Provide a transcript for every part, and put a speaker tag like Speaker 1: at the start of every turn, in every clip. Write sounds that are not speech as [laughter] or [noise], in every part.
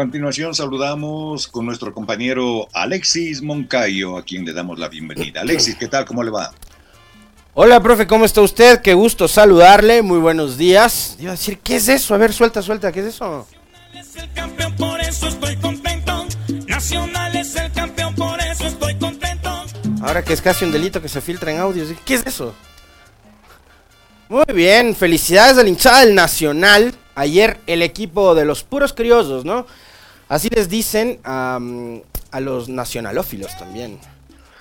Speaker 1: Continuación saludamos con nuestro compañero Alexis Moncayo, a quien le damos la bienvenida. Alexis, ¿qué tal? ¿Cómo le va?
Speaker 2: Hola, profe, ¿cómo está usted? Qué gusto saludarle, muy buenos días. Iba a decir, ¿qué es eso? A ver, suelta, suelta, ¿qué es eso?
Speaker 3: Es el campeón, por eso estoy contento. Nacional es el campeón, por eso estoy contento.
Speaker 2: Ahora que es casi un delito que se filtra en audios, ¿qué es eso? Muy bien, felicidades al hinchada del Nacional. Ayer el equipo de los puros criollos, ¿no? Así les dicen a los nacionalófilos también.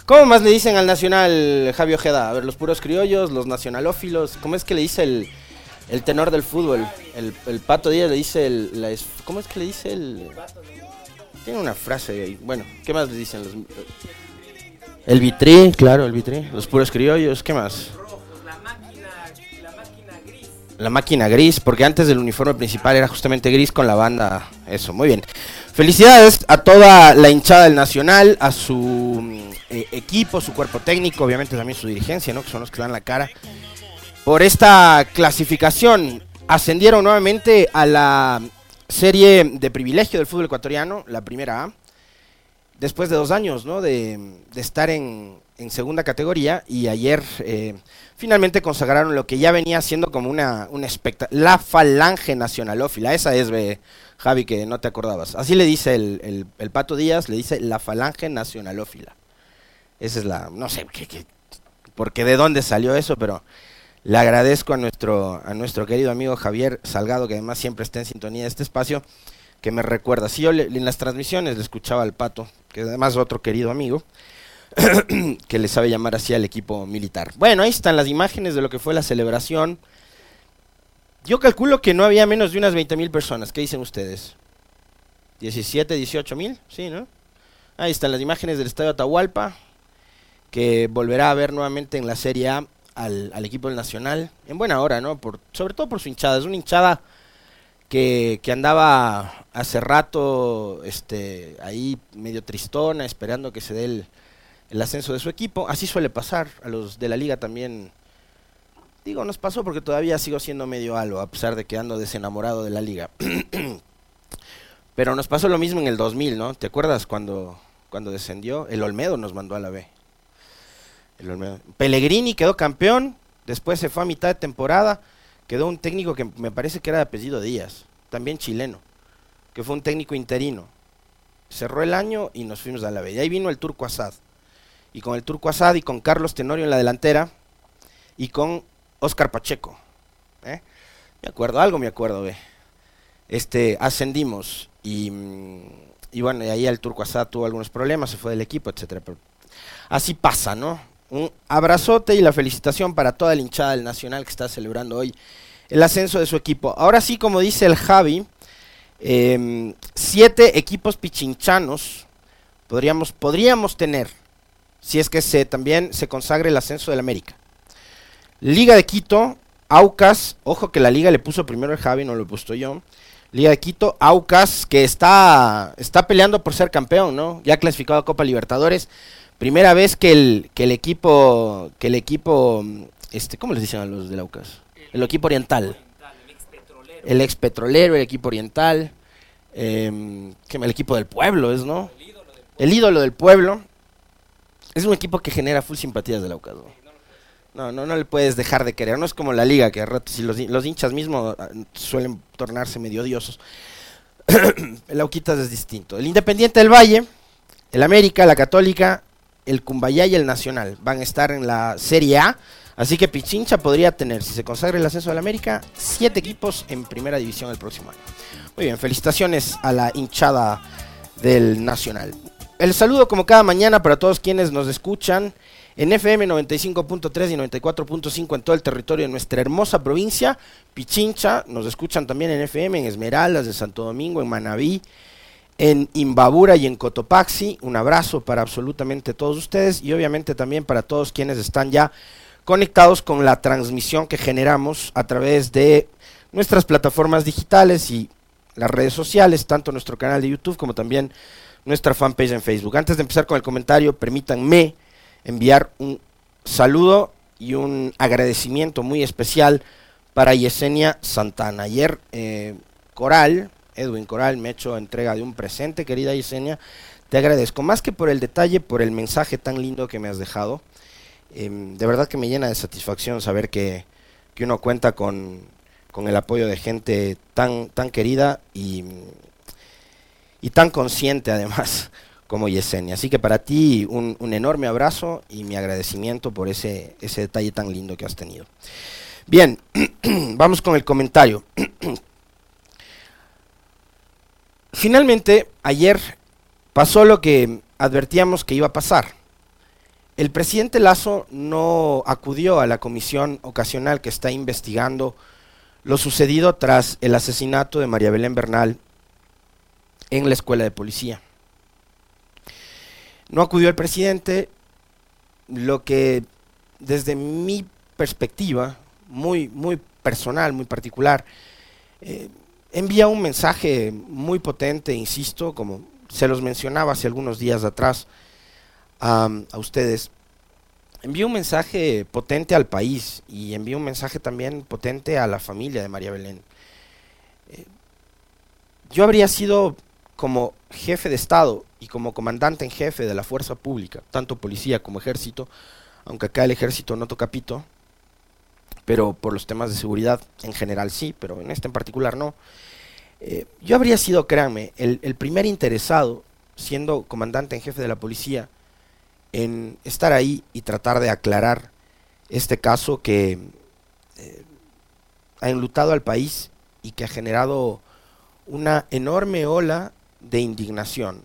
Speaker 2: ¿Cómo más le dicen al nacional Javi Ojeda? A ver, los puros criollos, los nacionalófilos. ¿Cómo es que le dice el, tenor del fútbol? El, Pato Díaz le dice el... ¿Cómo es que le dice el...? Tiene una frase ahí. Bueno, ¿qué más le dicen los... El vitrí, claro, el vitrí. Los puros criollos, ¿qué más? La máquina gris, porque antes del uniforme principal era justamente gris con la banda. Eso, muy bien. Felicidades a toda la hinchada del Nacional, a su mm, eh, equipo, su cuerpo técnico, obviamente también su dirigencia, ¿no? Que son los que dan la cara. Por esta clasificación, ascendieron nuevamente a la serie de privilegio del fútbol ecuatoriano, la primera A, después de dos años, ¿no? De, estar en, segunda categoría y ayer eh, finalmente consagraron lo que ya venía siendo como una, una la falange nacionalófila. Esa es, Javi, que no te acordabas. Así le dice el, Pato Díaz, le dice la falange nacionalófila. Esa es la, no sé, qué, porque de dónde salió eso, pero le agradezco a nuestro, a nuestro querido amigo Javier Salgado, que además siempre está en sintonía de este espacio, que me recuerda. Si yo en las transmisiones le escuchaba al Pato, que además es otro querido amigo, [coughs] que le sabe llamar así al equipo militar. Bueno, ahí están las imágenes de lo que fue la celebración. Yo calculo que no había menos de unas 20 mil personas. ¿Qué dicen ustedes? ¿17, 18 mil? Sí, ¿no? Ahí están las imágenes del Estadio Atahualpa, que volverá a ver nuevamente en la Serie A al, equipo del Nacional. En buena hora, ¿no? Por, sobre todo por su hinchada. Es una hinchada que, que, andaba hace rato este, ahí medio tristona, esperando que se dé el, el ascenso de su equipo. Así suele pasar, a los de la liga también. Digo, nos pasó porque todavía sigo siendo medio algo, a pesar de que ando desenamorado de la liga. [clears throat] Pero nos pasó lo mismo en el 2000, ¿no? ¿Te acuerdas cuando, cuando descendió? El Olmedo nos mandó a la B. El Olmedo. Pellegrini quedó campeón, después se fue a mitad de temporada, quedó un técnico que me parece que era de apellido Díaz, también chileno, que fue un técnico interino. Cerró el año y nos fuimos a la B. Y ahí vino el Turco Asad y con el Turco Asad y con Carlos Tenorio en la delantera y con Oscar Pacheco. ¿eh? Me acuerdo, algo me acuerdo, ve. Este, ascendimos y, mm, y bueno, y ahí el Turco Asad tuvo algunos problemas, se fue del equipo, etcétera. así pasa, ¿no? Un abrazote y la felicitación para toda la hinchada del Nacional que está celebrando hoy el ascenso de su equipo. Ahora sí, como dice el Javi, em, siete equipos pichinchanos podríamos, podríamos tener si es que se también se consagre el ascenso del América. Liga de Quito, Aucas, ojo que la liga le puso primero el Javi, no lo he puesto yo. Liga de Quito, Aucas, que está, está peleando por ser campeón, ¿no? Ya clasificado a Copa Libertadores. Primera vez que el, que el equipo, que el equipo, este, ¿cómo les dicen a los del Aucas? El, equipo oriental. El ex petrolero, el equipo oriental. Eh, el equipo del pueblo es, ¿no? El ídolo del pueblo. Es un equipo que genera full simpatías del Aucas. No, no, no le puedes dejar de querer. No es como la liga, que a ratos, los hinchas mismos ah, suelen tornarse medio odiosos. [clears throat] el Auquitas es distinto. El Independiente del Valle, el América, la Católica, el Cumbayá y el Nacional van a estar en la Serie A. Así que Pichincha podría tener, si se consagra el ascenso del América, siete equipos en primera división el próximo año. Muy bien, felicitaciones a la hinchada del Nacional. El saludo como cada mañana para todos quienes nos escuchan en FM 95.3 y 94.5 en todo el territorio de nuestra hermosa provincia. Pichincha, nos escuchan también en FM, en Esmeraldas, de Santo Domingo, en Manabí, en Imbabura y en Cotopaxi. Un abrazo para absolutamente todos ustedes y obviamente también para todos quienes están ya conectados con la transmisión que generamos a través de nuestras plataformas digitales y las redes sociales, tanto nuestro canal de YouTube como también nuestra fanpage en Facebook. Antes de empezar con el comentario, permítanme enviar un saludo y un agradecimiento muy especial para Yesenia Santana. Ayer eh, Coral, Edwin Coral, me ha hecho entrega de un presente, querida Yesenia. Te agradezco, más que por el detalle, por el mensaje tan lindo que me has dejado. Em, de verdad que me llena de satisfacción saber que, que uno cuenta con, con, el apoyo de gente tan, tan querida y, y tan consciente además [laughs] como Yesenia. Así que para ti un, enorme abrazo y mi agradecimiento por ese, ese detalle tan lindo que has tenido. Bien, [clears throat] vamos con el comentario. [clears throat] Finalmente, ayer pasó lo que advertíamos que iba a pasar. El presidente Lazo no acudió a la comisión ocasional que está investigando lo sucedido tras el asesinato de María Belén Bernal en la escuela de policía. No acudió el presidente, lo que desde mi perspectiva, muy, muy personal, muy particular, eh, envía un mensaje muy potente, insisto, como se los mencionaba hace algunos días atrás a ustedes. Envía un mensaje potente al país y envía un mensaje también potente a la familia de María Belén. Eh, yo habría sido como jefe de Estado y como comandante en jefe de la fuerza pública, tanto policía como ejército, aunque acá el ejército no toca pito, pero por los temas de seguridad en general sí, pero en este en particular no. Eh, yo habría sido, créanme, el, primer interesado, siendo comandante en jefe de la policía, en estar ahí y tratar de aclarar este caso que eh, ha enlutado al país y que ha generado una enorme ola de indignación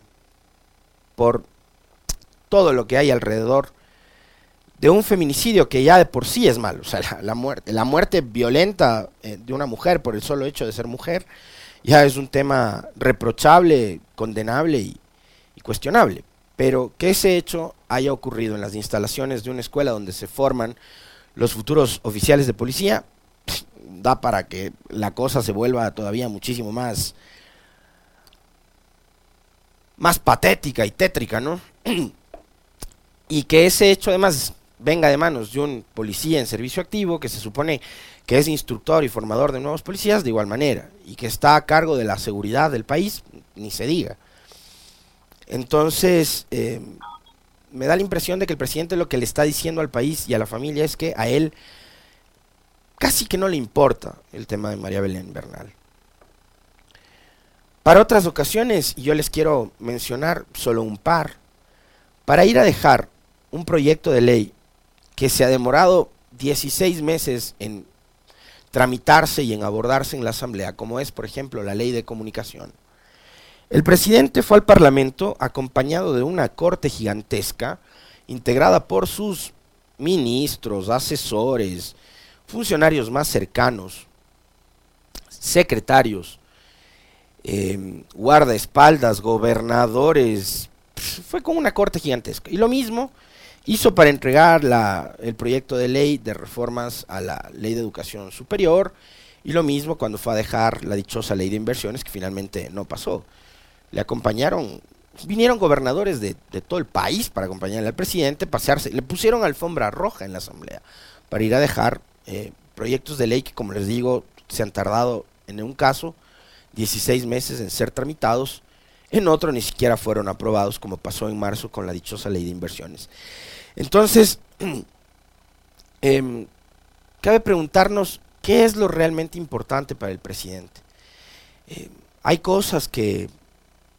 Speaker 2: por todo lo que hay alrededor de un feminicidio que ya de por sí es malo. O sea, la, muerte, la muerte violenta eh, de una mujer por el solo hecho de ser mujer ya es un tema reprochable, condenable y, y cuestionable. Pero que ese hecho haya ocurrido en las instalaciones de una escuela donde se forman los futuros oficiales de policía, da para que la cosa se vuelva todavía muchísimo más más patética y tétrica, ¿no? [clears throat] y que ese hecho además venga de manos de un policía en servicio activo que se supone que es instructor y formador de nuevos policías de igual manera y que está a cargo de la seguridad del país, ni se diga. Entonces, eh, me da la impresión de que el presidente lo que le está diciendo al país y a la familia es que a él casi que no le importa el tema de María Belén Bernal. Para otras ocasiones, y yo les quiero mencionar solo un par, para ir a dejar un proyecto de ley que se ha demorado 16 meses en tramitarse y en abordarse en la Asamblea, como es, por ejemplo, la ley de comunicación. El presidente fue al Parlamento acompañado de una corte gigantesca, integrada por sus ministros, asesores, funcionarios más cercanos, secretarios, eh, guardaespaldas, gobernadores, fue como una corte gigantesca. Y lo mismo hizo para entregar la, el proyecto de ley de reformas a la ley de educación superior, y lo mismo cuando fue a dejar la dichosa ley de inversiones que finalmente no pasó. Le acompañaron, vinieron gobernadores de, todo el país para acompañarle al presidente, pasearse, le pusieron alfombra roja en la asamblea para ir a dejar eh, proyectos de ley que, como les digo, se han tardado en un caso 16 meses en ser tramitados, en otro ni siquiera fueron aprobados, como pasó en marzo con la dichosa ley de inversiones. Entonces, [clears throat] em, cabe preguntarnos qué es lo realmente importante para el presidente. Em, hay cosas que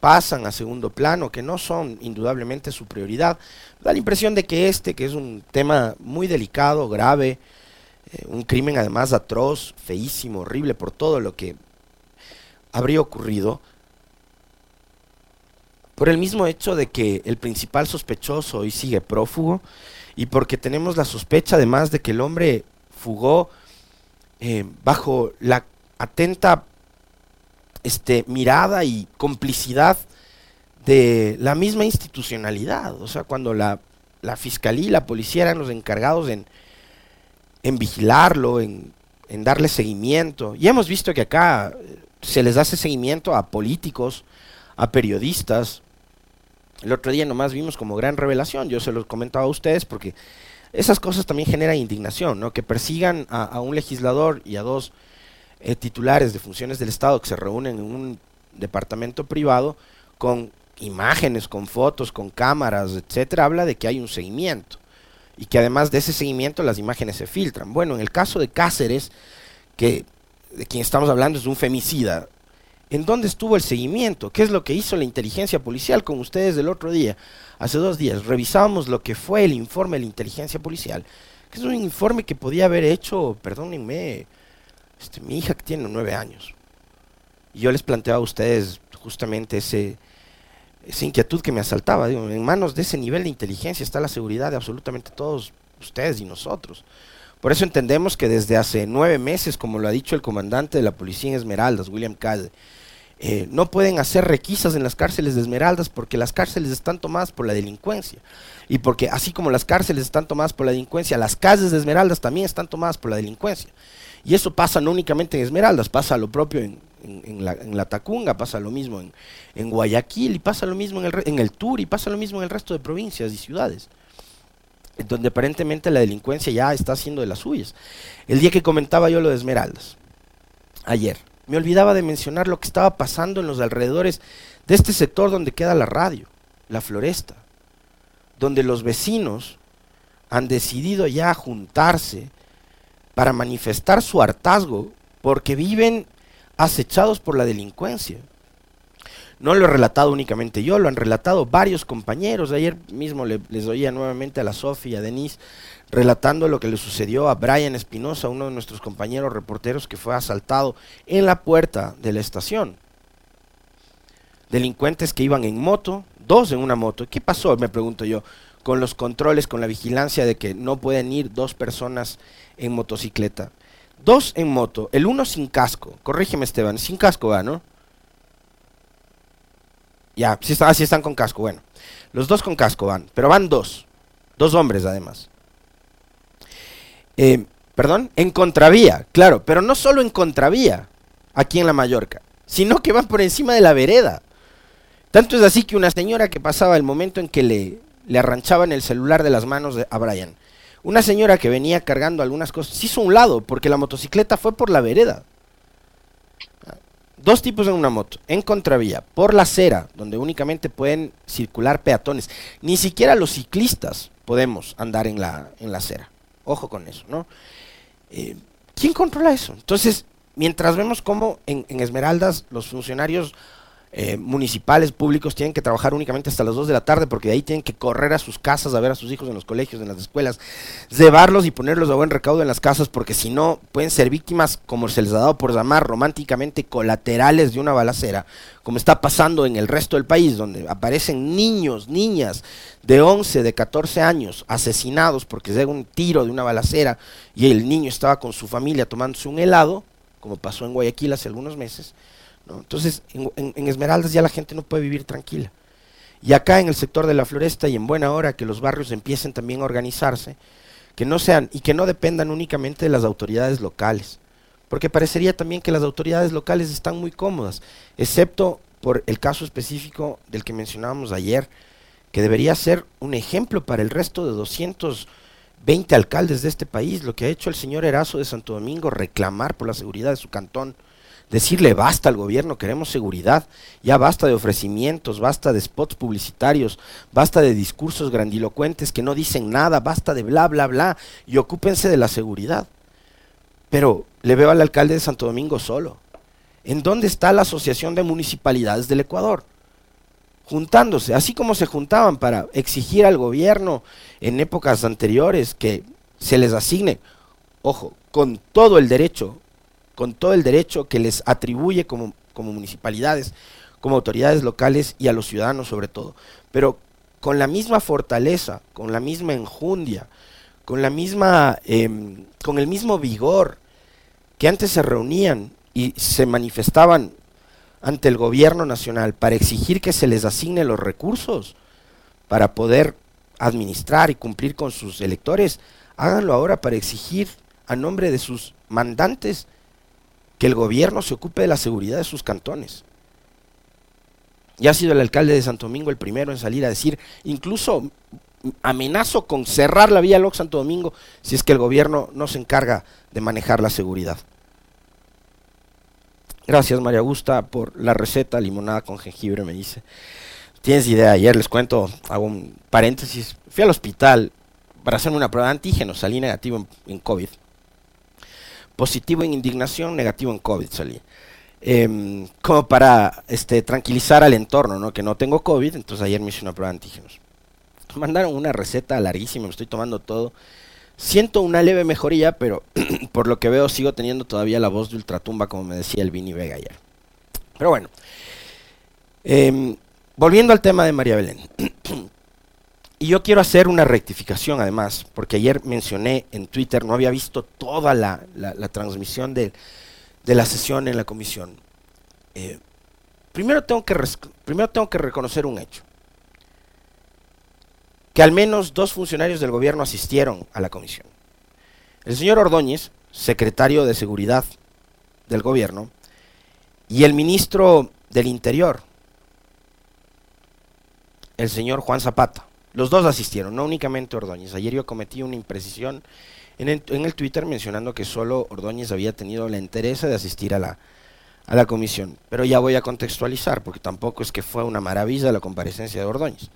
Speaker 2: pasan a segundo plano, que no son indudablemente su prioridad. Da la impresión de que este, que es un tema muy delicado, grave, eh, un crimen además atroz, feísimo, horrible por todo lo que habría ocurrido, por el mismo hecho de que el principal sospechoso hoy sigue prófugo y porque tenemos la sospecha además de que el hombre fugó eh, bajo la atenta este, mirada y complicidad de la misma institucionalidad. O sea, cuando la, fiscalía y la policía eran los encargados en, en vigilarlo, en, en, darle seguimiento. Y hemos visto que acá se les hace seguimiento a políticos, a periodistas. El otro día nomás vimos como gran revelación, yo se lo comentaba a ustedes porque esas cosas también generan indignación, ¿no? Que persigan a, a un legislador y a dos eh, titulares de funciones del Estado que se reúnen en un departamento privado con imágenes, con fotos, con cámaras, etcétera, habla de que hay un seguimiento y que además de ese seguimiento las imágenes se filtran. Bueno, en el caso de Cáceres, que de quien estamos hablando es un femicida, ¿en dónde estuvo el seguimiento? ¿Qué es lo que hizo la inteligencia policial con ustedes el otro día? Hace dos días revisábamos lo que fue el informe de la inteligencia policial, que es un informe que podía haber hecho, perdónenme, este, mi hija que tiene nueve años. Y yo les planteaba a ustedes justamente ese, esa inquietud que me asaltaba. Digo, en manos de ese nivel de inteligencia está la seguridad de absolutamente todos ustedes y nosotros. Por eso entendemos que desde hace nueve meses, como lo ha dicho el comandante de la policía en Esmeraldas, William Cade, eh, no pueden hacer requisas en las cárceles de Esmeraldas porque las cárceles están tomadas por la delincuencia. Y porque así como las cárceles están tomadas por la delincuencia, las calles de Esmeraldas también están tomadas por la delincuencia. Y eso pasa no únicamente en Esmeraldas, pasa lo propio en, la, Tacunga, pasa lo mismo en, Guayaquil, y pasa lo mismo en el, en el Tur, y pasa lo mismo en el resto de provincias y ciudades, donde aparentemente la delincuencia ya está haciendo de las suyas. El día que comentaba yo lo de Esmeraldas, ayer, me olvidaba de mencionar lo que estaba pasando en los alrededores de este sector donde queda la radio, la floresta, donde los vecinos han decidido ya juntarse para manifestar su hartazgo porque viven acechados por la delincuencia. No lo he relatado únicamente yo, lo han relatado varios compañeros. Ayer mismo les oía nuevamente a la Sofía y a Denise relatando lo que le sucedió a Brian Espinosa, uno de nuestros compañeros reporteros que fue asaltado en la puerta de la estación. Delincuentes que iban en moto, dos en una moto. ¿Qué pasó? Me pregunto yo con los controles, con la vigilancia de que no pueden ir dos personas en motocicleta. Dos en moto, el uno sin casco. Corrígeme Esteban, sin casco va, ¿no? Ya, si están, están con casco, bueno. Los dos con casco van, pero van dos. Dos hombres además. Eh, perdón, en contravía, claro, pero no solo en contravía, aquí en la Mallorca, sino que van por encima de la vereda. Tanto es así que una señora que pasaba el momento en que le le arranchaban el celular de las manos a Brian. Una señora que venía cargando algunas cosas se hizo un lado porque la motocicleta fue por la vereda. Dos tipos en una moto, en contravía, por la acera, donde únicamente pueden circular peatones. Ni siquiera los ciclistas podemos andar en la, en la acera. Ojo con eso, ¿no? Eh, ¿Quién controla eso? Entonces, mientras vemos cómo en Esmeraldas los funcionarios eh, municipales, públicos, tienen que trabajar únicamente hasta las 2 de la tarde porque de ahí tienen que correr a sus casas a ver a sus hijos en los colegios, en las escuelas, llevarlos y ponerlos a buen recaudo en las casas porque si no pueden ser víctimas, como se les ha dado por llamar románticamente, colaterales de una balacera, como está pasando en el resto del país, donde aparecen niños, niñas de 11, de 14 años asesinados porque llega un tiro de una balacera y el niño estaba con su familia tomándose un helado, como pasó en Guayaquil hace algunos meses entonces, en, Esmeraldas ya la gente no puede vivir tranquila. Y acá en el sector de la floresta y en buena hora que los barrios empiecen también a organizarse, que no sean y que no dependan únicamente de las autoridades locales. Porque parecería también que las autoridades locales están muy cómodas, excepto por el caso específico del que mencionábamos ayer, que debería ser un ejemplo para el resto de 220 alcaldes de este país, lo que ha hecho el señor Erazo de Santo Domingo, reclamar por la seguridad de su cantón, decirle basta al gobierno, queremos seguridad, ya basta de ofrecimientos, basta de spots publicitarios, basta de discursos grandilocuentes que no dicen nada, basta de bla, bla, bla, y ocúpense de la seguridad. Pero le veo al alcalde de Santo Domingo solo. ¿En dónde está la Asociación de Municipalidades del Ecuador? Juntándose, así como se juntaban para exigir al gobierno en épocas anteriores que se les asigne, ojo, con todo el derecho, con todo el derecho que les atribuye como, como municipalidades, como autoridades locales y a los ciudadanos sobre todo, pero con la misma fortaleza, con la misma enjundia, con la misma, em, con el mismo vigor que antes se reunían y se manifestaban ante el gobierno nacional para exigir que se les asigne los recursos para poder administrar y cumplir con sus electores, háganlo ahora para exigir a nombre de sus mandantes que el gobierno se ocupe de la seguridad de sus cantones. Ya ha sido el alcalde de Santo Domingo el primero en salir a decir, incluso amenazo con cerrar la vía Loc Santo Domingo si es que el gobierno no se encarga de manejar la seguridad. Gracias María Augusta por la receta limonada con jengibre, me dice. Tienes idea, ayer les cuento, hago un paréntesis, fui al hospital para hacerme una prueba de antígenos, salí negativo en, COVID. Positivo en indignación, negativo en COVID salí. Em, como para este, tranquilizar al entorno, ¿no? que no tengo COVID, entonces ayer me hice una prueba de antígenos. Mandaron una receta larguísima, me estoy tomando todo. Siento una leve mejoría, pero [clears throat] por lo que veo sigo teniendo todavía la voz de ultratumba, como me decía el Vini Vega ayer. Pero bueno, em, volviendo al tema de María Belén. [clears throat] y yo quiero hacer una rectificación además, porque ayer mencioné en Twitter, no había visto toda la, transmisión de, la sesión en la comisión. Eh, primero, tengo que primero tengo que reconocer un hecho que al menos dos funcionarios del gobierno asistieron a la comisión. El señor Ordóñez, secretario de Seguridad del gobierno, y el ministro del Interior, el señor Juan Zapata. Los dos asistieron, no únicamente Ordóñez. Ayer yo cometí una imprecisión en el, Twitter mencionando que solo Ordóñez había tenido la interés de asistir a la, a la comisión. Pero ya voy a contextualizar, porque tampoco es que fue una maravilla la comparecencia de Ordóñez.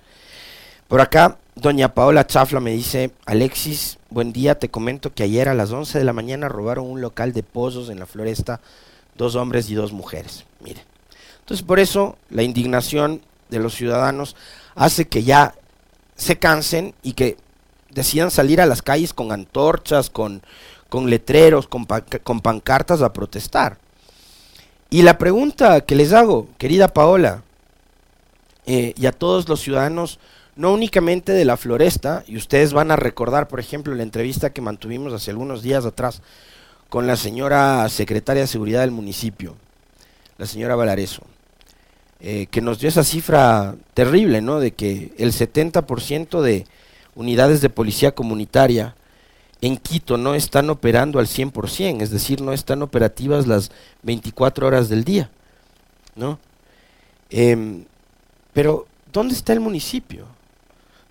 Speaker 2: Por acá, doña Paola Chafla me dice, Alexis, buen día, te comento que ayer a las 11 de la mañana robaron un local de pozos en la floresta, dos hombres y dos mujeres. Mire. Entonces, por eso, la indignación de los ciudadanos hace que ya se cansen y que decidan salir a las calles con antorchas, con, con letreros, con, con pancartas a protestar. Y la pregunta que les hago, querida Paola, eh, y a todos los ciudadanos no únicamente de la floresta, y ustedes van a recordar, por ejemplo, la entrevista que mantuvimos hace algunos días atrás con la señora secretaria de Seguridad del municipio, la señora Valareso, eh, que nos dio esa cifra terrible, ¿no? De que el 70% de unidades de policía comunitaria en Quito no están operando al 100%, es decir, no están operativas las 24 horas del día, ¿no? Em, pero, ¿dónde está el municipio?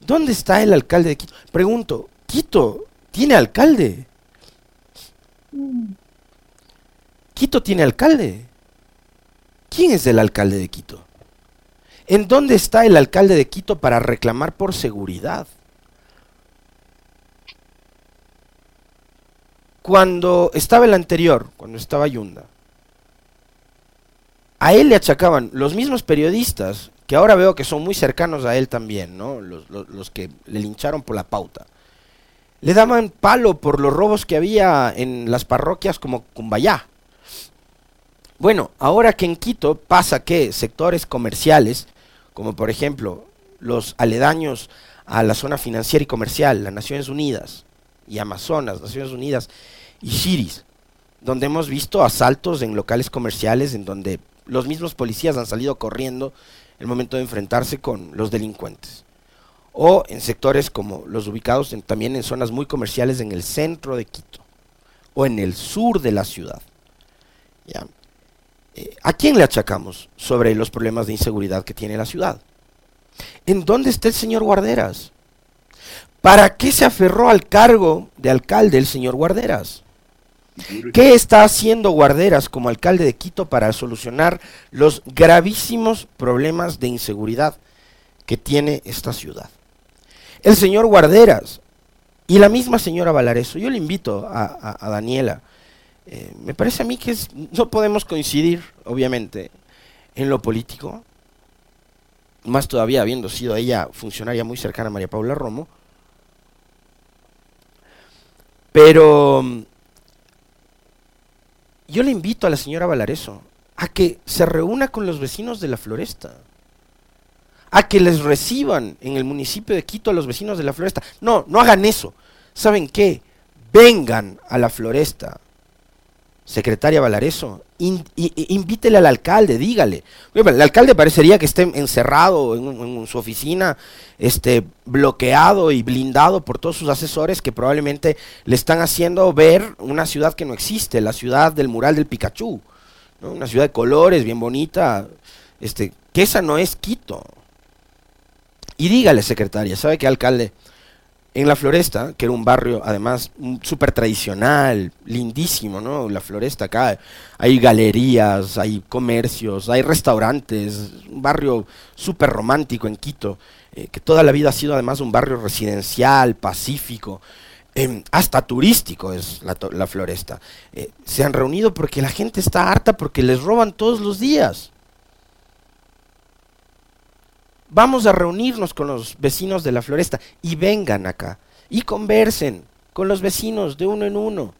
Speaker 2: ¿Dónde está el alcalde de Quito? Pregunto, ¿Quito tiene alcalde? ¿Quito tiene alcalde? ¿Quién es el alcalde de Quito? ¿En dónde está el alcalde de Quito para reclamar por seguridad? Cuando estaba el anterior, cuando estaba Yunda, a él le achacaban los mismos periodistas que ahora veo que son muy cercanos a él también, ¿no? Los, que le lincharon por la pauta. Le daban palo por los robos que había en las parroquias como Cumbayá. Bueno, ahora que en Quito pasa que sectores comerciales, como por ejemplo los aledaños a la zona financiera y comercial, las Naciones Unidas y Amazonas, Naciones Unidas y Shiris, donde hemos visto asaltos en locales comerciales en donde los mismos policías han salido corriendo el momento de enfrentarse con los delincuentes. O en sectores como los ubicados también en zonas muy comerciales en el centro de Quito o en el sur de la ciudad. Eh, ¿A quién le achacamos sobre los problemas de inseguridad que tiene la ciudad? ¿En dónde está el señor Guarderas? ¿Para qué se aferró al cargo de alcalde el señor Guarderas? ¿Qué está haciendo Guarderas como alcalde de Quito para solucionar los gravísimos problemas de inseguridad que tiene esta ciudad? El señor Guarderas y la misma señora Valareso, yo le invito a, Daniela, eh, me parece a mí que no podemos coincidir, obviamente, en lo político, más todavía habiendo sido ella funcionaria muy cercana a María Paula Romo, pero mm, yo le invito a la señora Valareso a que se reúna con los vecinos de la floresta, a que les reciban en el municipio de Quito a los vecinos de la floresta. No, no hagan eso. ¿Saben qué? Vengan a la floresta secretaria Valareso, invítele al alcalde, dígale. El alcalde parecería que esté encerrado en, su oficina, este, bloqueado y blindado por todos sus asesores que probablemente le están haciendo ver una ciudad que no existe, la ciudad del mural del Pikachu, una ciudad de colores, bien bonita, este, que esa no es Quito. Y dígale, secretaria, ¿sabe qué, alcalde? En la Floresta, que era un barrio además súper tradicional, lindísimo, ¿no? La Floresta acá, hay galerías, hay comercios, hay restaurantes, un barrio súper romántico en Quito, eh, que toda la vida ha sido además un barrio residencial, pacífico, em, hasta turístico es la, Floresta. Eh, se han reunido porque la gente está harta porque les roban todos los días. Vamos a reunirnos con los vecinos de la floresta y vengan acá y conversen con los vecinos de uno en uno,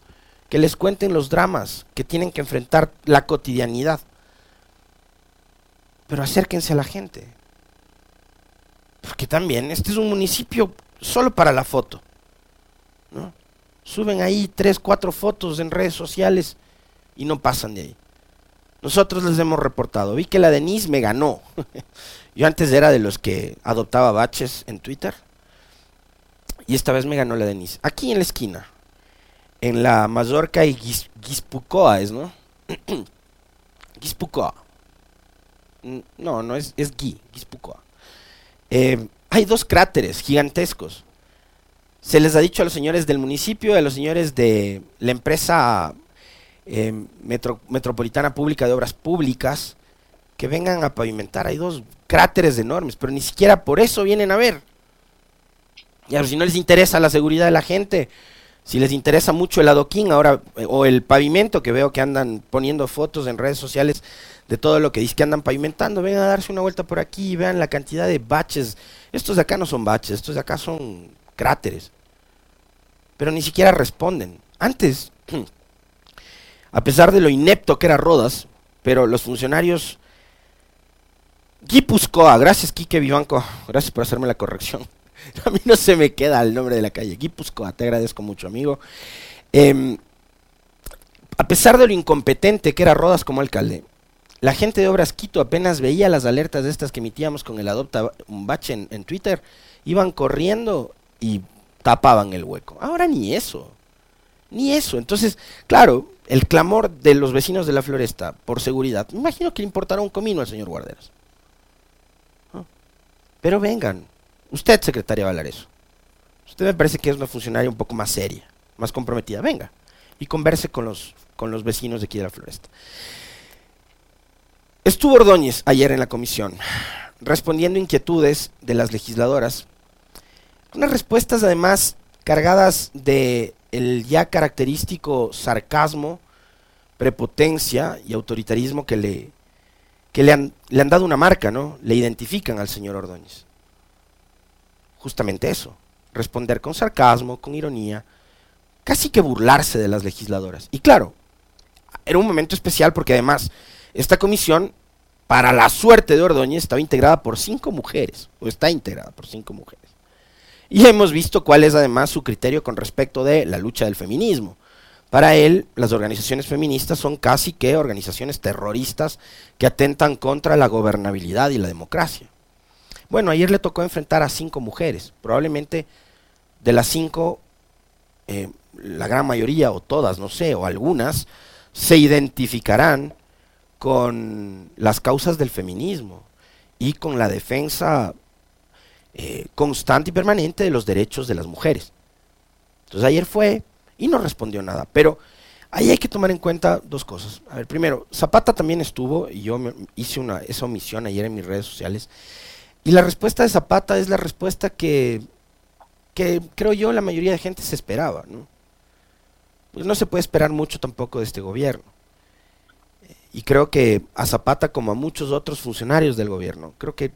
Speaker 2: que les cuenten los dramas que tienen que enfrentar la cotidianidad. Pero acérquense a la gente. Porque también este es un municipio solo para la foto. ¿no? Suben ahí tres, cuatro fotos en redes sociales y no pasan de ahí. Nosotros les hemos reportado. Vi que la Denise me ganó. [laughs] Yo antes era de los que adoptaba baches en Twitter. Y esta vez me ganó la Denise. Aquí en la esquina. En la Mallorca y Guispucoa es, ¿no? [clears throat] Guispucoa. No, no es, es Gui, Guispucoa. Eh, hay dos cráteres gigantescos. Se les ha dicho a los señores del municipio, a los señores de la empresa eh, Metropolitana Pública de Obras Públicas, que vengan a pavimentar. Hay dos cráteres enormes, pero ni siquiera por eso vienen a ver. Y si no les interesa la seguridad de la gente, si les interesa mucho el adoquín ahora, eh, o el pavimento, que veo que andan poniendo fotos en redes sociales de todo lo que dice que andan pavimentando, vengan a darse una vuelta por aquí y vean la cantidad de baches. Estos de acá no son baches, estos de acá son cráteres. Pero ni siquiera responden. Antes, [clears throat] a pesar de lo inepto que era Rodas, pero los funcionarios Guipuscoa, gracias Quique Vivanco, gracias por hacerme la corrección. [laughs] A mí no se me queda el nombre de la calle, Guipuscoa, te agradezco mucho amigo. Em, a pesar de lo incompetente que era Rodas como alcalde, la gente de Obras Quito apenas veía las alertas de estas que emitíamos con el Adopta un bache en Twitter, iban corriendo y tapaban el hueco. Ahora ni eso, ni eso. Entonces, claro, el clamor de los vecinos de la floresta por seguridad, me imagino que le importará un comino al señor Guarderas. Pero vengan, usted, secretaria Valareso, usted me parece que es una funcionaria un poco más seria, más comprometida. Venga y converse con los, con los vecinos de aquí de la floresta. Estuvo Ordóñez ayer en la comisión respondiendo inquietudes de las legisladoras, unas respuestas además cargadas de el ya característico sarcasmo, prepotencia y autoritarismo que le, que le han, le han dado una marca, ¿no? Le identifican al señor Ordóñez. Justamente eso, responder con sarcasmo, con ironía, casi que burlarse de las legisladoras. Y claro, era un momento especial porque además esta comisión, para la suerte de Ordóñez, estaba integrada por cinco mujeres, o está integrada por cinco mujeres. Y hemos visto cuál es además su criterio con respecto de la lucha del feminismo. Para él, las organizaciones feministas son casi que organizaciones terroristas que atentan contra la gobernabilidad y la democracia. Bueno, ayer le tocó enfrentar a cinco mujeres. Probablemente de las cinco, eh, la gran mayoría o todas, no sé, o algunas, se identificarán con las causas del feminismo y con la defensa eh, constante y permanente de los derechos de las mujeres. Entonces ayer fue y no respondió nada. Pero Ahí hay que tomar en cuenta dos cosas. A ver, primero, Zapata también estuvo, y yo hice una, esa omisión ayer en mis redes sociales, y la respuesta de Zapata es la respuesta que, que creo yo la mayoría de gente se esperaba. ¿no? Pues no se puede esperar mucho tampoco de este gobierno. Y creo que a Zapata, como a muchos otros funcionarios del gobierno, creo que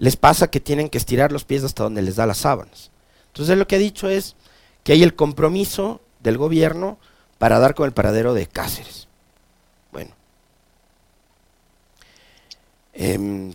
Speaker 2: les pasa que tienen que estirar los pies hasta donde les da las sábanas. Entonces lo que ha dicho es que hay el compromiso del gobierno para dar con el paradero de Cáceres. Bueno. Em,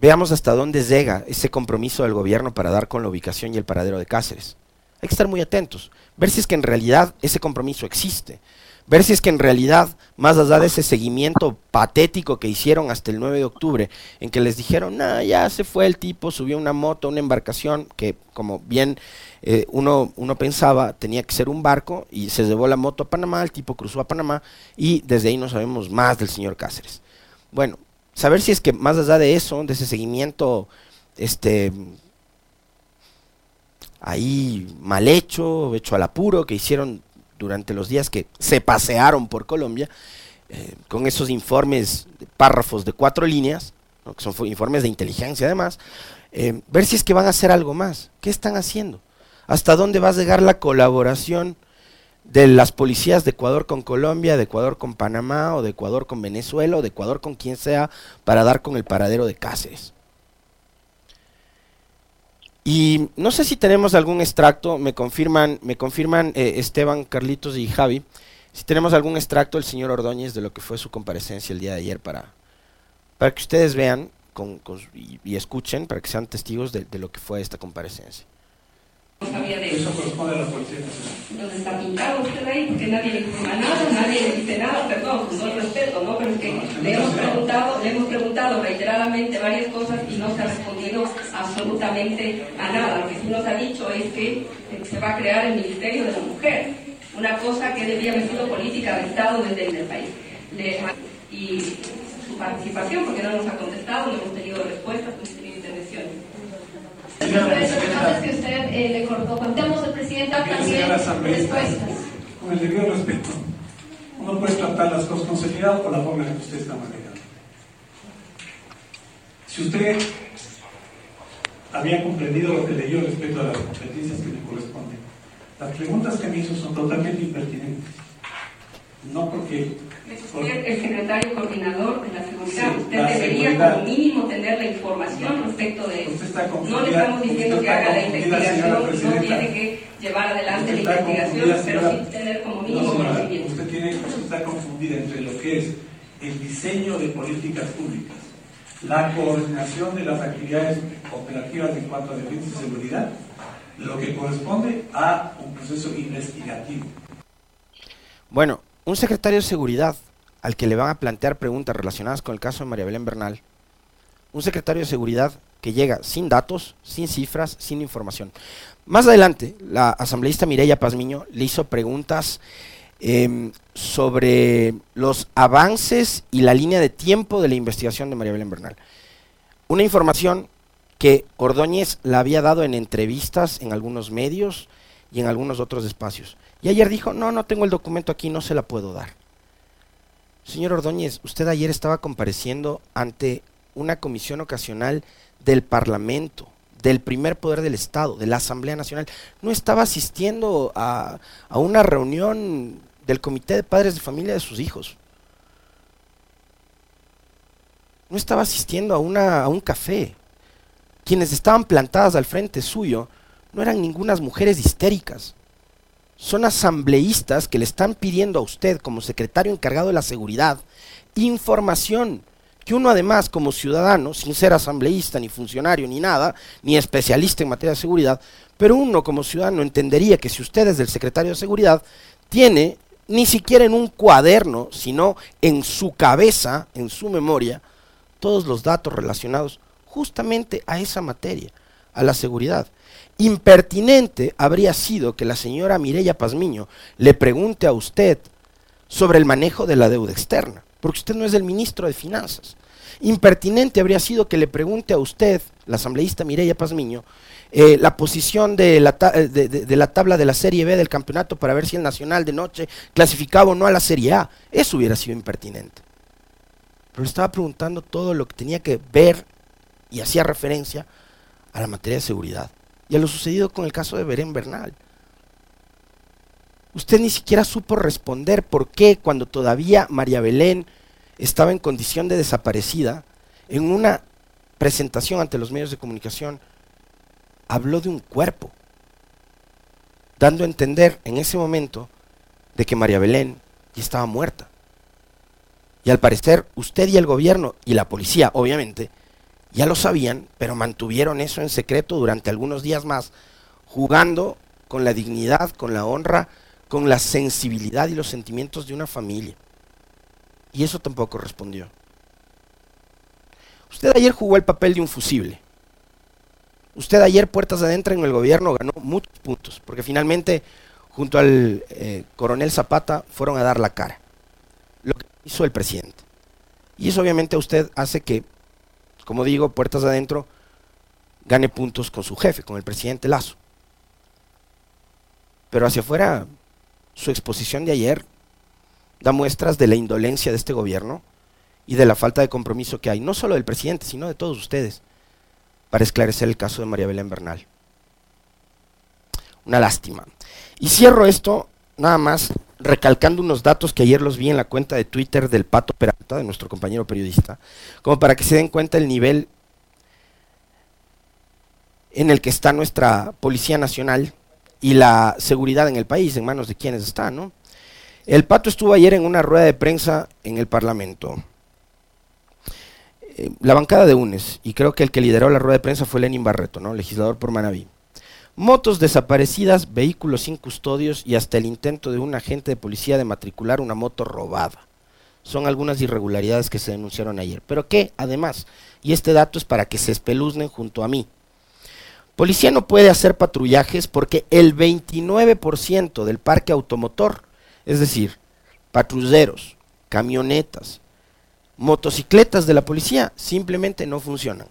Speaker 2: veamos hasta dónde llega ese compromiso del gobierno para dar con la ubicación y el paradero de Cáceres. Hay que estar muy atentos, ver si es que en realidad ese compromiso existe, ver si es que en realidad, más allá de ese seguimiento patético que hicieron hasta el 9 de octubre, en que les dijeron, nah, ya se fue el tipo, subió una moto, una embarcación, que como bien eh, uno, uno pensaba tenía que ser un barco, y se llevó la moto a Panamá, el tipo cruzó a Panamá, y desde ahí no sabemos más del señor Cáceres. Bueno, saber si es que más allá de eso, de ese seguimiento, este ahí mal hecho, hecho al apuro, que hicieron durante los días que se pasearon por Colombia, eh, con esos informes, párrafos de cuatro líneas, que son informes de inteligencia además, eh, ver si es que van a hacer algo más. ¿Qué están haciendo? ¿Hasta dónde va a llegar la colaboración de las policías de Ecuador con Colombia, de Ecuador con Panamá, o de Ecuador con Venezuela, o de Ecuador con quien sea, para dar con el paradero de Cáceres? Y no sé si tenemos algún extracto, me confirman, me confirman eh, Esteban, Carlitos y Javi, si tenemos algún extracto del señor Ordóñez de lo que fue su comparecencia el día de ayer para, para que ustedes vean con, y, escuchen, para que sean testigos de, lo que fue esta comparecencia.
Speaker 4: No sabía de eso. Entonces está pintado usted ahí porque nadie le informa nada, nadie dice nada, perdón, con todo el respeto, ¿no? Pero es que le hemos preguntado, le hemos preguntado reiteradamente varias cosas y no se ha respondido absolutamente a nada. Lo que sí nos ha dicho es que se va a crear el Ministerio de la Mujer, una cosa que debía haber sido política de Estado desde el país. y su participación, porque no nos ha contestado, no hemos tenido respuestas, no hemos tenido intervenciones.
Speaker 5: Es que usted eh, le cortó. Contemos al presidente también respuestas.
Speaker 6: Con el debido respeto, uno puede tratar las cosas con seriedad por la forma en que usted está manejando. Si usted había comprendido lo que leyó respecto a las competencias que le corresponden, las preguntas que me hizo son totalmente impertinentes. No porque
Speaker 4: es usted el secretario coordinador de la seguridad. usted debería como mínimo tener la información respecto de eso. No le estamos diciendo que haga la investigación, no tiene que llevar adelante la investigación, pero sí tener como mínimo conocimiento.
Speaker 6: Está confundida entre lo que es el diseño de políticas públicas, la coordinación de las actividades operativas en cuanto a defensa y seguridad, lo que corresponde a un proceso investigativo.
Speaker 2: Bueno, un secretario de seguridad al que le van a plantear preguntas relacionadas con el caso de María Belén Bernal, un secretario de seguridad que llega sin datos, sin cifras, sin información. Más adelante, la asambleísta Mireya Pazmiño le hizo preguntas em, sobre los avances y la línea de tiempo de la investigación de María Belén Bernal. Una información que Ordóñez la había dado en entrevistas en algunos medios y en algunos otros espacios. Y ayer dijo, no, no tengo el documento aquí, no se la puedo dar. Señor Ordóñez, usted ayer estaba compareciendo ante una comisión ocasional del Parlamento, del primer poder del Estado, de la Asamblea Nacional. No estaba asistiendo a, a una reunión del Comité de Padres de Familia de sus hijos. No estaba asistiendo a, una, a un café. Quienes estaban plantadas al frente suyo no eran ningunas mujeres histéricas son asambleístas que le están pidiendo a usted como secretario encargado de la seguridad información que uno además como ciudadano, sin ser asambleísta, ni funcionario, ni nada, ni especialista en materia de seguridad, pero uno como ciudadano entendería que si usted es del secretario de seguridad, tiene ni siquiera en un cuaderno, sino en su cabeza, en su memoria, todos los datos relacionados justamente a esa materia, a la seguridad. Impertinente habría sido que la señora Mireya Pazmiño le pregunte a usted sobre el manejo de la deuda externa, porque usted no es el ministro de Finanzas. Impertinente habría sido que le pregunte a usted, la asambleísta Mireya Pazmiño, eh, la posición de la, eh, de, la tabla de la Serie B del campeonato para ver si el Nacional de noche clasificaba o no a la Serie A. Eso hubiera sido impertinente. Pero le estaba preguntando todo lo que tenía que ver y hacía referencia a la materia de seguridad y a lo sucedido con el caso de Berén Bernal. Usted ni siquiera supo responder por qué cuando todavía María Belén estaba en condición de desaparecida, en una presentación ante los medios de comunicación, habló de un cuerpo, dando a entender en ese momento de que María Belén ya estaba muerta. Y al parecer usted y el gobierno y la policía, obviamente, ya lo sabían, pero mantuvieron eso en secreto durante algunos días más, jugando con la dignidad, con la honra, con la sensibilidad y los sentimientos de una familia. Y eso tampoco respondió. Usted ayer jugó el papel de un fusible. Usted ayer, puertas adentro en el gobierno, ganó muchos puntos, porque finalmente, junto al eh, coronel Zapata, fueron a dar la cara. Lo que hizo el presidente. Y eso obviamente a usted hace que, como digo, puertas adentro, gane puntos con su jefe, con el presidente Lazo. Pero hacia afuera, su exposición de ayer da muestras de la indolencia de este gobierno y de la falta de compromiso que hay, no solo del presidente, sino de todos ustedes, para esclarecer el caso de María Belén Bernal. Una lástima. Y cierro esto nada más recalcando unos datos que ayer los vi en la cuenta de Twitter del Pato Peralta, de nuestro compañero periodista, como para que se den cuenta el nivel en el que está nuestra Policía Nacional y la seguridad en el país, en manos de quienes está, ¿no? El Pato estuvo ayer en una rueda de prensa en el Parlamento. Eh, la bancada de UNES, y creo que el que lideró la rueda de prensa fue Lenin Barreto, ¿no? legislador por Manaví. Motos desaparecidas, vehículos sin custodios y hasta el intento de un agente de policía de matricular una moto robada. Son algunas irregularidades que se denunciaron ayer. Pero que, además, y este dato es para que se espeluznen junto a mí, Policía no puede hacer patrullajes porque el 29% del parque automotor es decir, patrulleros, camionetas, motocicletas de la policía simplemente no funcionan.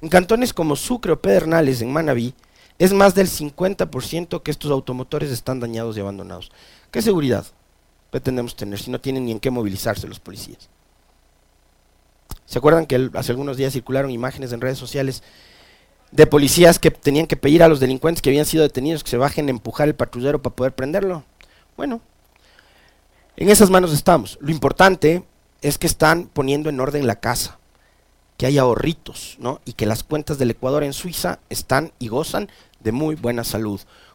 Speaker 2: En cantones como Sucre o Pedernales, en Manabí, es más del 50% que estos automotores están dañados y abandonados. ¿Qué seguridad pretendemos tener si no tienen ni en qué movilizarse los policías? ¿Se acuerdan que hace algunos días circularon imágenes en redes sociales de policías que tenían que pedir a los delincuentes que habían sido detenidos que se bajen a empujar el patrullero para poder prenderlo? Bueno, en esas manos estamos. Lo importante es que están poniendo en orden la casa, que hay ahorritos, ¿no? Y que las cuentas del Ecuador en Suiza están y gozan de muy buena salud.